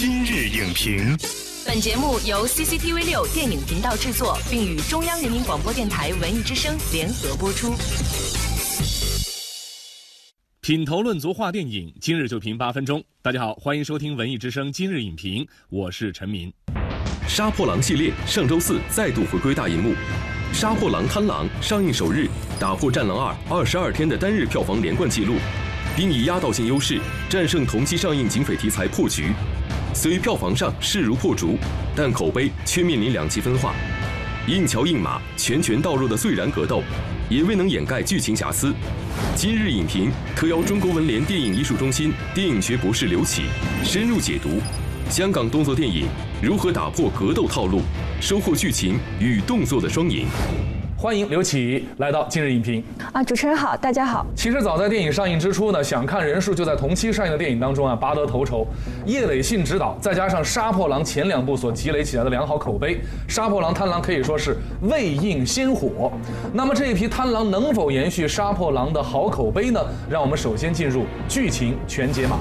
今日影评，本节目由 CCTV 六电影频道制作，并与中央人民广播电台文艺之声联合播出。品头论足话电影，今日就评八分钟。大家好，欢迎收听文艺之声今日影评，我是陈明。《杀破狼》系列上周四再度回归大银幕，《杀破狼·贪狼》上映首日打破《战狼二》二十二天的单日票房连贯纪录。并以压倒性优势战胜同期上映警匪题材《破局》，虽票房上势如破竹，但口碑却面临两极分化。硬桥硬马、拳拳到肉的肃然格斗，也未能掩盖剧情瑕疵。今日影评特邀中国文联电影艺术中心电影学博士刘启，深入解读香港动作电影如何打破格斗套路，收获剧情与动作的双赢。欢迎刘启来到今日影评啊！主持人好，大家好。其实早在电影上映之初呢，想看人数就在同期上映的电影当中啊拔得头筹。叶伟信执导，再加上《杀破狼》前两部所积累起来的良好口碑，《杀破狼·贪狼》可以说是未映先火。那么这一批贪狼能否延续《杀破狼》的好口碑呢？让我们首先进入剧情全解码。《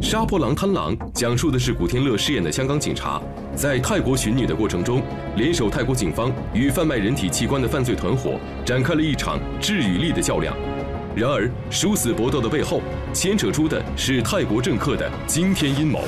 杀破狼·贪狼》讲述的是古天乐饰演的香港警察，在泰国寻女的过程中，联手泰国警方与贩卖人体器官的犯罪团伙，展开了一场智与力的较量。然而，殊死搏斗的背后，牵扯出的是泰国政客的惊天阴谋。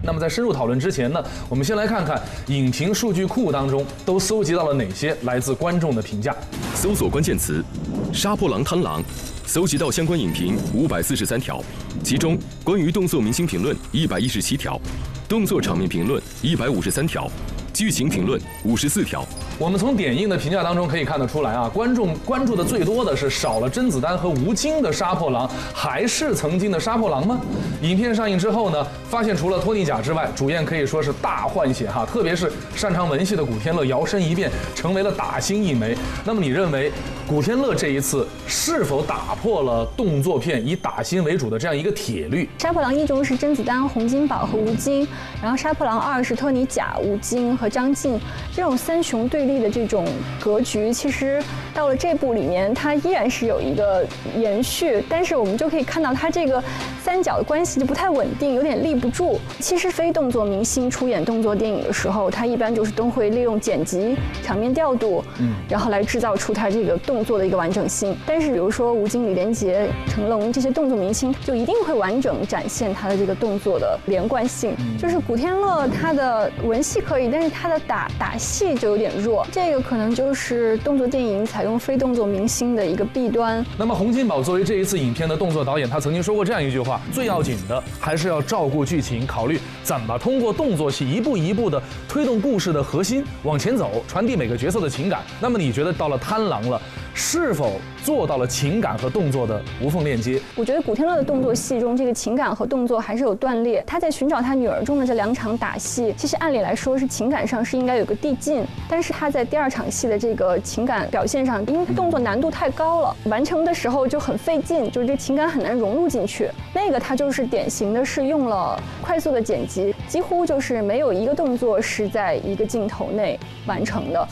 那么，在深入讨论之前呢，我们先来看看影评数据库当中都搜集到了哪些来自观众的评价。搜索关键词：《杀破狼·贪狼》。搜集到相关影评五百四十三条，其中关于动作明星评论一百一十七条，动作场面评论一百五十三条。剧情评论五十四条，我们从点映的评价当中可以看得出来啊，观众关注的最多的是少了甄子丹和吴京的杀破狼，还是曾经的杀破狼吗？影片上映之后呢，发现除了托尼贾之外，主演可以说是大换血哈，特别是擅长文戏的古天乐摇身一变成为了打星一枚。那么你认为古天乐这一次是否打破了动作片以打新为主的这样一个铁律？杀破狼一中是甄子丹、洪金宝和吴京，然后杀破狼二是托尼贾、吴京。和张晋这种三雄对立的这种格局，其实到了这部里面，它依然是有一个延续，但是我们就可以看到它这个三角的关系就不太稳定，有点立不住。其实非动作明星出演动作电影的时候，他一般就是都会利用剪辑、场面调度，嗯，然后来制造出他这个动作的一个完整性。但是比如说吴京、李连杰、成龙这些动作明星，就一定会完整展现他的这个动作的连贯性。就是古天乐他的文戏可以，但是他的打打戏就有点弱，这个可能就是动作电影采用非动作明星的一个弊端。那么洪金宝作为这一次影片的动作导演，他曾经说过这样一句话：最要紧的还是要照顾剧情，考虑怎么通过动作戏一步一步的推动故事的核心往前走，传递每个角色的情感。那么你觉得到了贪狼了？是否做到了情感和动作的无缝链接？我觉得古天乐的动作戏中，这个情感和动作还是有断裂。他在寻找他女儿中的这两场打戏，其实按理来说是情感上是应该有个递进，但是他在第二场戏的这个情感表现上，因为他动作难度太高了，完成的时候就很费劲，就是这情感很难融入进去。那个他就是典型的是用了快速的剪辑，几乎就是没有一个动作是在一个镜头内完成的。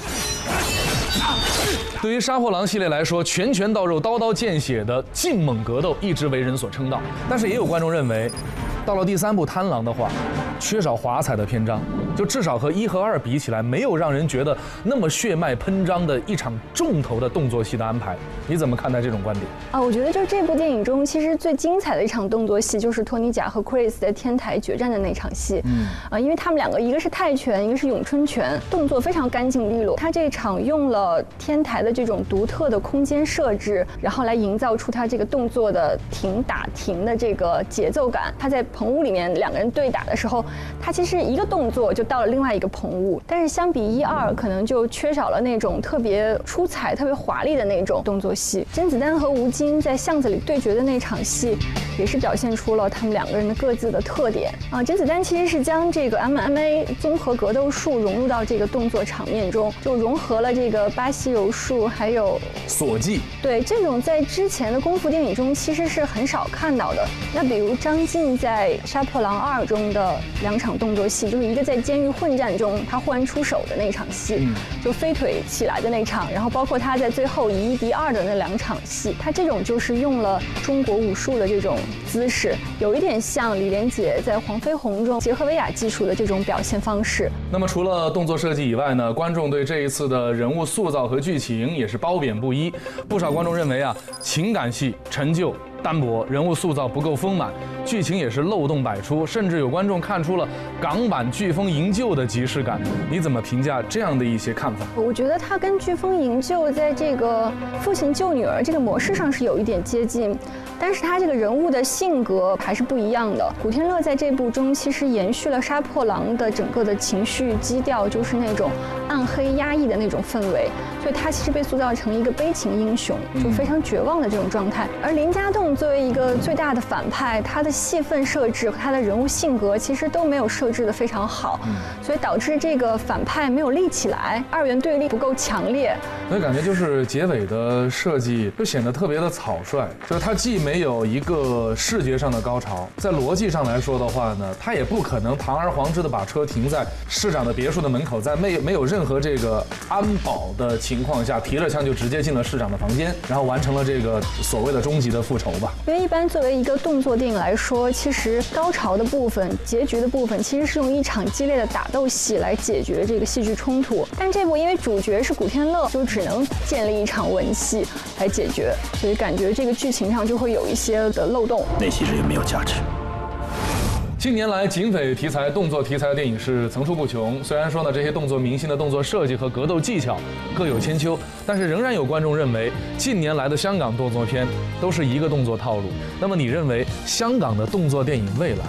对于杀破狼系列来说，拳拳到肉、刀刀见血的劲猛格斗一直为人所称道。但是也有观众认为，到了第三部《贪狼》的话，缺少华彩的篇章，就至少和一和二比起来，没有让人觉得那么血脉喷张的一场重头的动作戏的安排。你怎么看待这种观点？啊，我觉得就是这部电影中，其实最精彩的一场动作戏就是托尼贾和 Chris 在天台决战的那场戏。嗯，啊，因为他们两个一个是泰拳，一个是咏春拳，动作非常干净利落。他这场用了天台的。这种独特的空间设置，然后来营造出他这个动作的停打停的这个节奏感。他在棚屋里面两个人对打的时候，他其实一个动作就到了另外一个棚屋。但是相比一二，可能就缺少了那种特别出彩、特别华丽的那种动作戏。甄子丹和吴京在巷子里对决的那场戏，也是表现出了他们两个人的各自的特点啊。甄子丹其实是将这个 MMA 综合格斗术融入到这个动作场面中，就融合了这个巴西柔术。还有锁技，对这种在之前的功夫电影中其实是很少看到的。那比如张晋在《杀破狼二》中的两场动作戏，就是一个在监狱混战中他忽然出手的那场戏，就飞腿起来的那场，然后包括他在最后以一敌二的那两场戏，他这种就是用了中国武术的这种姿势，有一点像李连杰在《黄飞鸿》中结合威亚技术的这种表现方式。那么除了动作设计以外呢，观众对这一次的人物塑造和剧情也是褒贬不一。不少观众认为啊，情感戏陈旧。单薄，人物塑造不够丰满，剧情也是漏洞百出，甚至有观众看出了港版《飓风营救》的即视感。你怎么评价这样的一些看法？我觉得它跟《飓风营救》在这个父亲救女儿这个模式上是有一点接近，但是他这个人物的性格还是不一样的。古天乐在这部中其实延续了《杀破狼》的整个的情绪基调，就是那种暗黑压抑的那种氛围，所以他其实被塑造成一个悲情英雄，就非常绝望的这种状态。而林家栋。作为一个最大的反派，他的戏份设置和他的人物性格其实都没有设置的非常好，所以导致这个反派没有立起来，二元对立不够强烈。所以感觉就是结尾的设计就显得特别的草率，就是他既没有一个视觉上的高潮，在逻辑上来说的话呢，他也不可能堂而皇之的把车停在市长的别墅的门口，在没没有任何这个安保的情况下，提了枪就直接进了市长的房间，然后完成了这个所谓的终极的复仇吧。因为一般作为一个动作电影来说，其实高潮的部分、结局的部分，其实是用一场激烈的打斗戏来解决这个戏剧冲突。但这部因为主角是古天乐，就只能建立一场文戏来解决，所以感觉这个剧情上就会有一些的漏洞。那些人没有价值。近年来，警匪题材、动作题材的电影是层出不穷。虽然说呢，这些动作明星的动作设计和格斗技巧各有千秋，但是仍然有观众认为，近年来的香港动作片都是一个动作套路。那么，你认为香港的动作电影未来，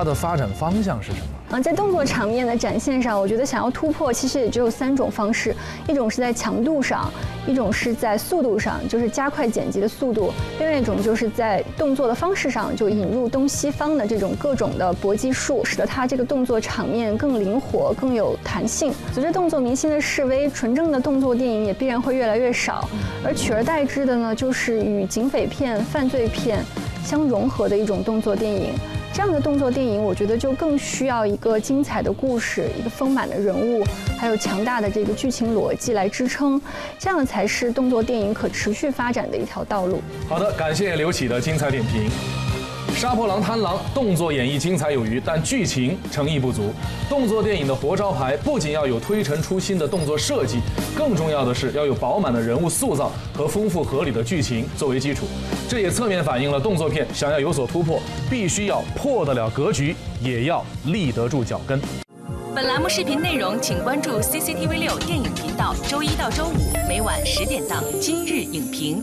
它的发展方向是什么？啊，在动作场面的展现上，我觉得想要突破，其实也只有三种方式：一种是在强度上，一种是在速度上，就是加快剪辑的速度；另外一种就是在动作的方式上，就引入东西方的这种各种的搏击术，使得它这个动作场面更灵活、更有弹性。随着动作明星的示威，纯正的动作电影也必然会越来越少，而取而代之的呢，就是与警匪片、犯罪片相融合的一种动作电影。这样的动作电影，我觉得就更需要一个精彩的故事，一个丰满的人物，还有强大的这个剧情逻辑来支撑，这样才是动作电影可持续发展的一条道路。好的，感谢刘启的精彩点评。杀破狼、贪狼动作演绎精彩有余，但剧情诚意不足。动作电影的活招牌不仅要有推陈出新的动作设计，更重要的是要有饱满的人物塑造和丰富合理的剧情作为基础。这也侧面反映了动作片想要有所突破，必须要破得了格局，也要立得住脚跟。本栏目视频内容，请关注 CCTV 六电影频道，周一到周五每晚十点档《今日影评》。